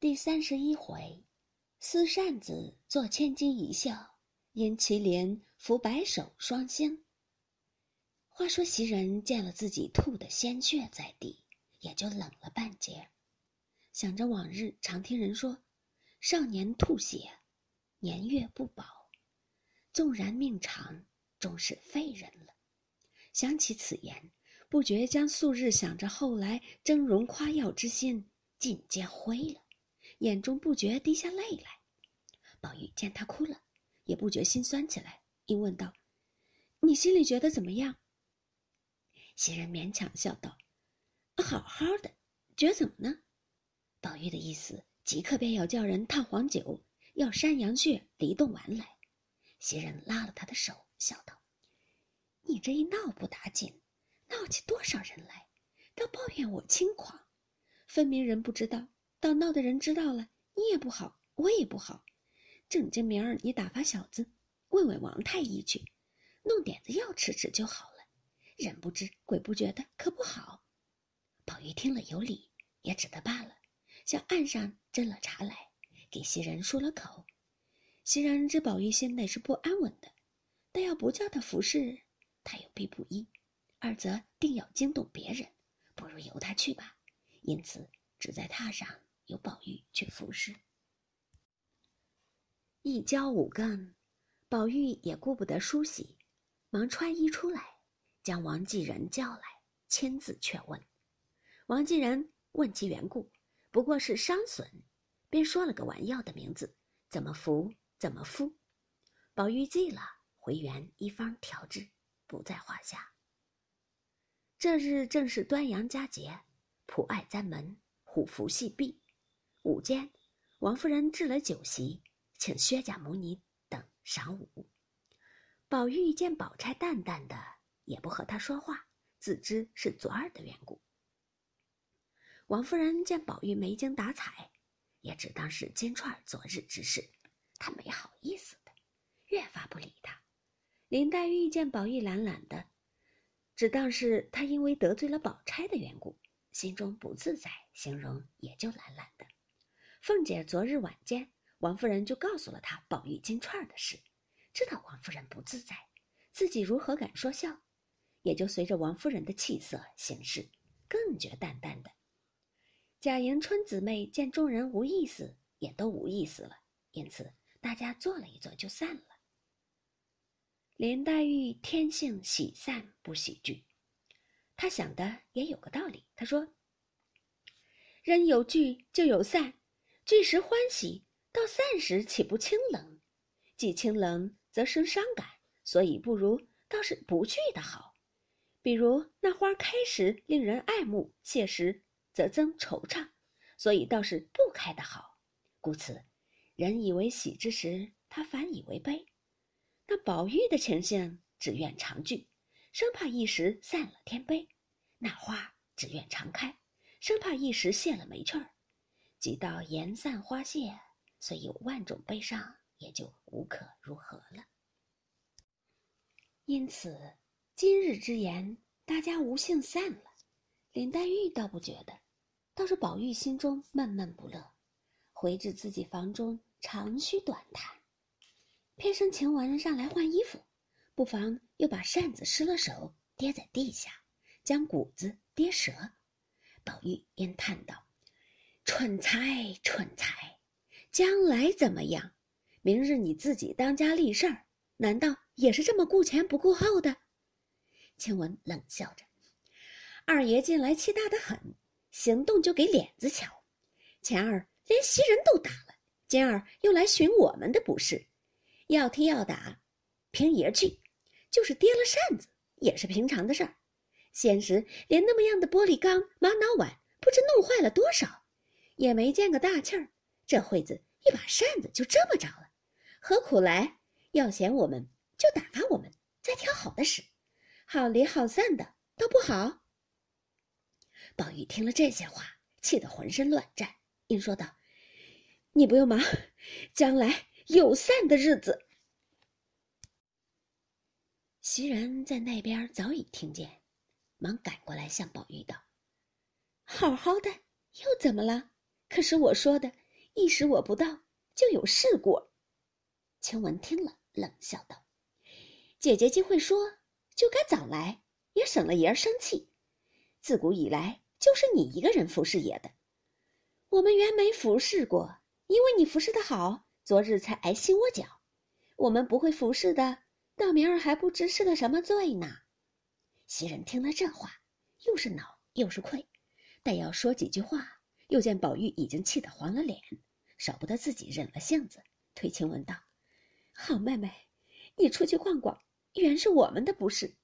第三十一回，撕扇子做千金一笑，因祁连扶白首双星。话说袭人见了自己吐的鲜血在地，也就冷了半截，想着往日常听人说，少年吐血，年月不保，纵然命长，终是废人了。想起此言，不觉将素日想着后来峥嵘夸耀之心尽皆灰了。眼中不觉滴下泪来，宝玉见他哭了，也不觉心酸起来，应问道：“你心里觉得怎么样？”袭人勉强笑道：“好好的，觉怎么呢？”宝玉的意思即刻便要叫人烫黄酒，要山羊血、梨冻丸来。袭人拉了他的手，笑道：“你这一闹不打紧，闹起多少人来，倒抱怨我轻狂，分明人不知道。”到闹的人知道了，你也不好，我也不好。正经明儿你打发小子问问王太医去，弄点子药吃吃就好了。人不知鬼不觉的，可不好。宝玉听了有理，也只得罢了，向岸上斟了茶来，给袭人漱了口。袭人知宝玉心内是不安稳的，但要不叫他服侍，他又必不依，二则定要惊动别人，不如由他去吧。因此只在榻上。由宝玉去服侍。一交五更，宝玉也顾不得梳洗，忙穿衣出来，将王继仁叫来，亲自劝问。王继仁问其缘故，不过是伤损，便说了个丸药的名字，怎么服怎么敷。宝玉记了，回原一方调治，不在话下。这日正是端阳佳节，普爱簪门，虎符戏毕。午间，王夫人置了酒席，请薛家母女等赏午。宝玉见宝钗淡淡的，也不和她说话，自知是昨儿的缘故。王夫人见宝玉没精打采，也只当是金钏昨日之事，她没好意思的，越发不理他。林黛玉见宝玉懒懒的，只当是他因为得罪了宝钗的缘故，心中不自在，形容也就懒懒的。凤姐昨日晚间，王夫人就告诉了她宝玉金钏的事，知道王夫人不自在，自己如何敢说笑，也就随着王夫人的气色行事，更觉淡淡的。贾迎春姊妹见众人无意思，也都无意思了，因此大家坐了一坐就散了。林黛玉天性喜散不喜聚，她想的也有个道理，她说：“人有聚就有散。”聚时欢喜，到散时岂不清冷？既清冷则生伤感，所以不如倒是不聚的好。比如那花开时令人爱慕，谢时则增惆怅，所以倒是不开的好。故此，人以为喜之时，他反以为悲。那宝玉的情形，只愿常聚，生怕一时散了天悲；那花只愿常开，生怕一时谢了没趣儿。即到言散花谢，虽有万种悲伤，也就无可如何了。因此，今日之言，大家无幸散了。林黛玉倒不觉得，倒是宝玉心中闷闷不乐，回至自己房中长吁短叹。偏生晴雯上来换衣服，不妨又把扇子失了手，跌在地下，将谷子跌折。宝玉因叹道。蠢材，蠢材！将来怎么样？明日你自己当家立事儿，难道也是这么顾前不顾后的？晴雯冷笑着：“二爷近来气大的很，行动就给脸子瞧。前儿连袭人都打了，今儿又来寻我们的不是。要踢要打，凭爷去；就是跌了扇子，也是平常的事儿。现时连那么样的玻璃缸、玛瑙碗，不知弄坏了多少。”也没见个大气儿，这会子一把扇子就这么着了，何苦来？要嫌我们就打发我们，再挑好的使，好离好散的，倒不好。宝玉听了这些话，气得浑身乱颤，应说道：“你不用忙，将来有散的日子。”袭人在那边早已听见，忙赶过来向宝玉道：“好好的，又怎么了？”可是我说的，一时我不到，就有事过。”晴雯听了，冷笑道：“姐姐既会说，就该早来，也省了爷儿生气。自古以来，就是你一个人服侍爷的，我们原没服侍过，因为你服侍的好，昨日才挨心窝脚。我们不会服侍的，到明儿还不知是个什么罪呢。”袭人听了这话，又是恼又是愧，但要说几句话，又见宝玉已经气得黄了脸，少不得自己忍了性子，推情问道：“好妹妹，你出去逛逛，原是我们的不是。